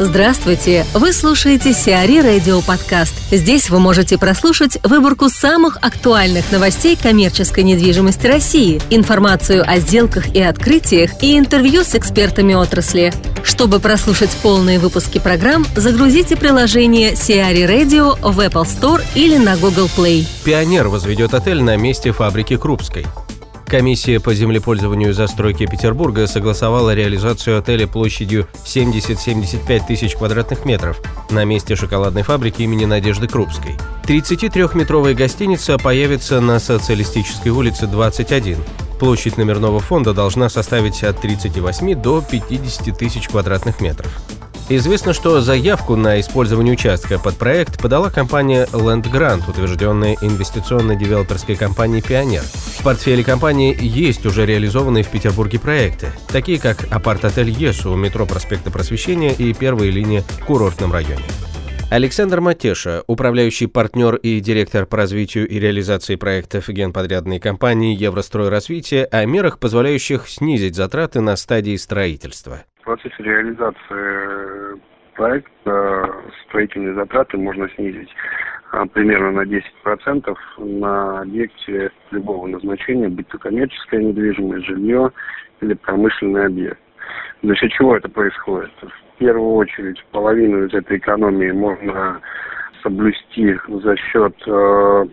Здравствуйте! Вы слушаете Сиари Радио Подкаст. Здесь вы можете прослушать выборку самых актуальных новостей коммерческой недвижимости России, информацию о сделках и открытиях и интервью с экспертами отрасли. Чтобы прослушать полные выпуски программ, загрузите приложение Сиари Radio в Apple Store или на Google Play. Пионер возведет отель на месте фабрики Крупской. Комиссия по землепользованию и застройке Петербурга согласовала реализацию отеля площадью 70-75 тысяч квадратных метров на месте шоколадной фабрики имени Надежды Крупской. 33-метровая гостиница появится на Социалистической улице 21. Площадь номерного фонда должна составить от 38 до 50 тысяч квадратных метров. Известно, что заявку на использование участка под проект подала компания Land Grant, утвержденная инвестиционно-девелоперской компанией «Пионер». В портфеле компании есть уже реализованные в Петербурге проекты, такие как апарт-отель «Есу» у метро проспекта Просвещения и первая линия в курортном районе. Александр Матеша, управляющий партнер и директор по развитию и реализации проектов генподрядной компании «Еврострой развития» о мерах, позволяющих снизить затраты на стадии строительства. В процессе реализации проекта строительные затраты можно снизить а, примерно на 10% на объекте любого назначения, будь то коммерческая недвижимость, жилье или промышленный объект. За счет чего это происходит? В первую очередь половину из этой экономии можно соблюсти за счет э,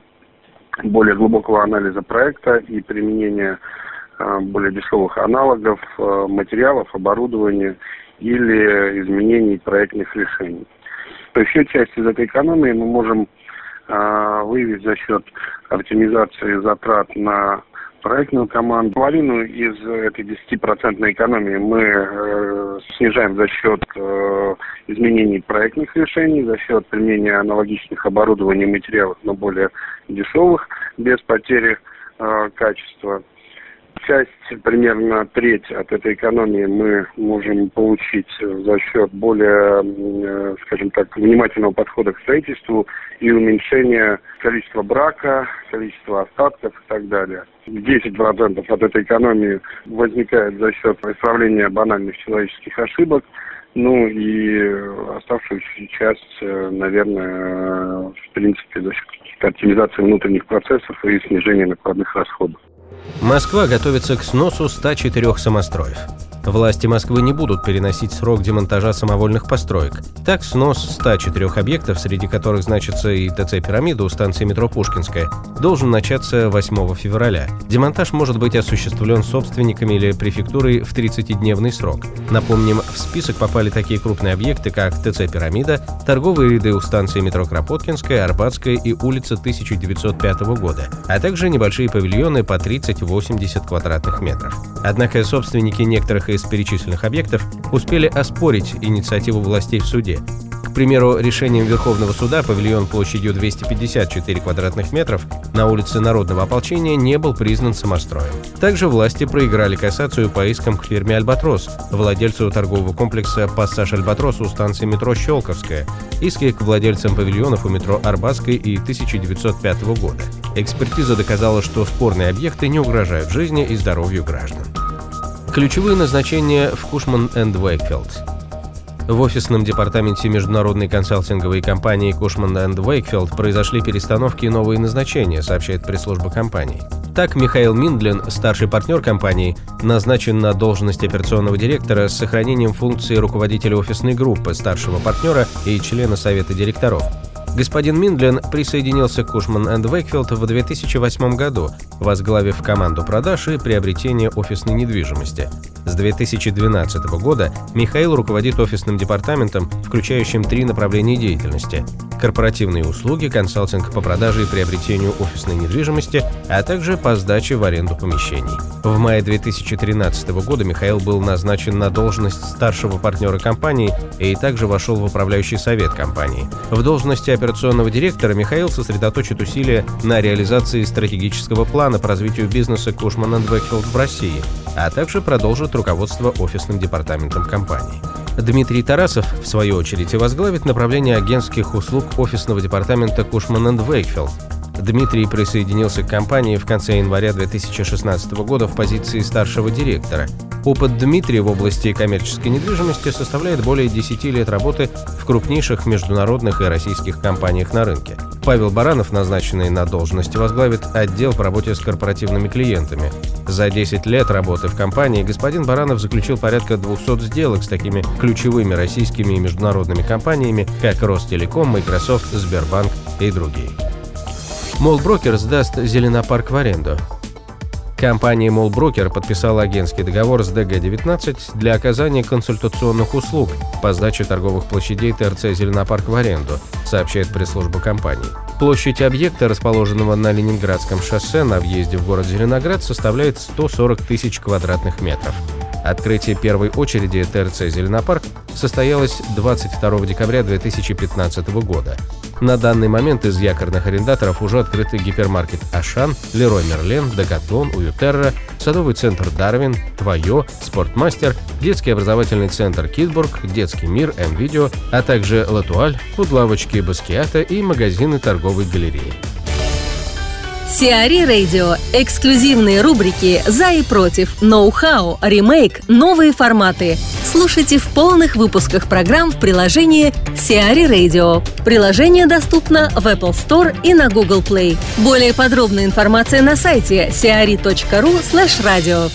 более глубокого анализа проекта и применения Э, более дешевых аналогов, э, материалов, оборудования или изменений проектных решений. То есть часть из этой экономии мы можем э, выявить за счет оптимизации затрат на проектную команду. Половину из этой 10% экономии мы э, снижаем за счет э, изменений проектных решений, за счет применения аналогичных оборудований и материалов, но более дешевых, без потери э, качества часть, примерно треть от этой экономии мы можем получить за счет более, э, скажем так, внимательного подхода к строительству и уменьшения количества брака, количества остатков и так далее. 10% от этой экономии возникает за счет исправления банальных человеческих ошибок, ну и оставшуюся часть, э, наверное, в принципе, за счет оптимизации внутренних процессов и снижения накладных расходов. Москва готовится к сносу 104 самостроев. Власти Москвы не будут переносить срок демонтажа самовольных построек. Так, снос 104 объектов, среди которых значится и ТЦ «Пирамида» у станции метро Пушкинская, должен начаться 8 февраля. Демонтаж может быть осуществлен собственниками или префектурой в 30-дневный срок. Напомним, в список попали такие крупные объекты, как ТЦ «Пирамида», торговые ряды у станции метро Кропоткинская, Арбатская и улица 1905 года, а также небольшие павильоны по 30-80 квадратных метров. Однако собственники некоторых из перечисленных объектов успели оспорить инициативу властей в суде. К примеру, решением Верховного суда павильон площадью 254 квадратных метров на улице Народного ополчения не был признан самостроем. Также власти проиграли кассацию по искам к фирме «Альбатрос», владельцу торгового комплекса «Пассаж Альбатрос» у станции метро «Щелковская», иски к владельцам павильонов у метро Арбатской и 1905 года. Экспертиза доказала, что спорные объекты не угрожают жизни и здоровью граждан. Ключевые назначения в Кушман энд Уэйкфилд. В офисном департаменте международной консалтинговой компании Кушман энд Уэйкфилд произошли перестановки и новые назначения, сообщает пресс-служба компании. Так, Михаил Миндлин, старший партнер компании, назначен на должность операционного директора с сохранением функции руководителя офисной группы, старшего партнера и члена совета директоров. Господин Миндлин присоединился к Кушман энд Вейкфилд в 2008 году, возглавив команду продаж и приобретения офисной недвижимости. С 2012 года Михаил руководит офисным департаментом, включающим три направления деятельности – корпоративные услуги, консалтинг по продаже и приобретению офисной недвижимости, а также по сдаче в аренду помещений. В мае 2013 года Михаил был назначен на должность старшего партнера компании и также вошел в управляющий совет компании. В должности операционного директора Михаил сосредоточит усилия на реализации стратегического плана по развитию бизнеса Кушман Векфилд в России, а также продолжит руководство офисным департаментом компании. Дмитрий Тарасов, в свою очередь, возглавит направление агентских услуг офисного департамента Кушман Вейкфилд, Дмитрий присоединился к компании в конце января 2016 года в позиции старшего директора. Опыт Дмитрия в области коммерческой недвижимости составляет более 10 лет работы в крупнейших международных и российских компаниях на рынке. Павел Баранов, назначенный на должность, возглавит отдел по работе с корпоративными клиентами. За 10 лет работы в компании господин Баранов заключил порядка 200 сделок с такими ключевыми российскими и международными компаниями, как Ростелеком, Microsoft, Сбербанк и другие. Молброкер сдаст Зеленопарк в аренду. Компания Молброкер подписала агентский договор с ДГ-19 для оказания консультационных услуг по сдаче торговых площадей ТРЦ «Зеленопарк» в аренду, сообщает пресс-служба компании. Площадь объекта, расположенного на Ленинградском шоссе на въезде в город Зеленоград, составляет 140 тысяч квадратных метров. Открытие первой очереди ТРЦ «Зеленопарк» состоялось 22 декабря 2015 года. На данный момент из якорных арендаторов уже открыты гипермаркет «Ашан», «Лерой Мерлен», «Декатлон», «Уютерра», садовый центр «Дарвин», «Твое», «Спортмастер», детский образовательный центр «Китбург», «Детский мир», «М-видео», а также «Латуаль», фудлавочки «Баскиата» и магазины торговой галереи. Сиари Радио. Эксклюзивные рубрики «За и против», «Ноу-хау», «Ремейк», «Новые форматы». Слушайте в полных выпусках программ в приложении Сиари Radio. Приложение доступно в Apple Store и на Google Play. Более подробная информация на сайте siari.ru slash radio.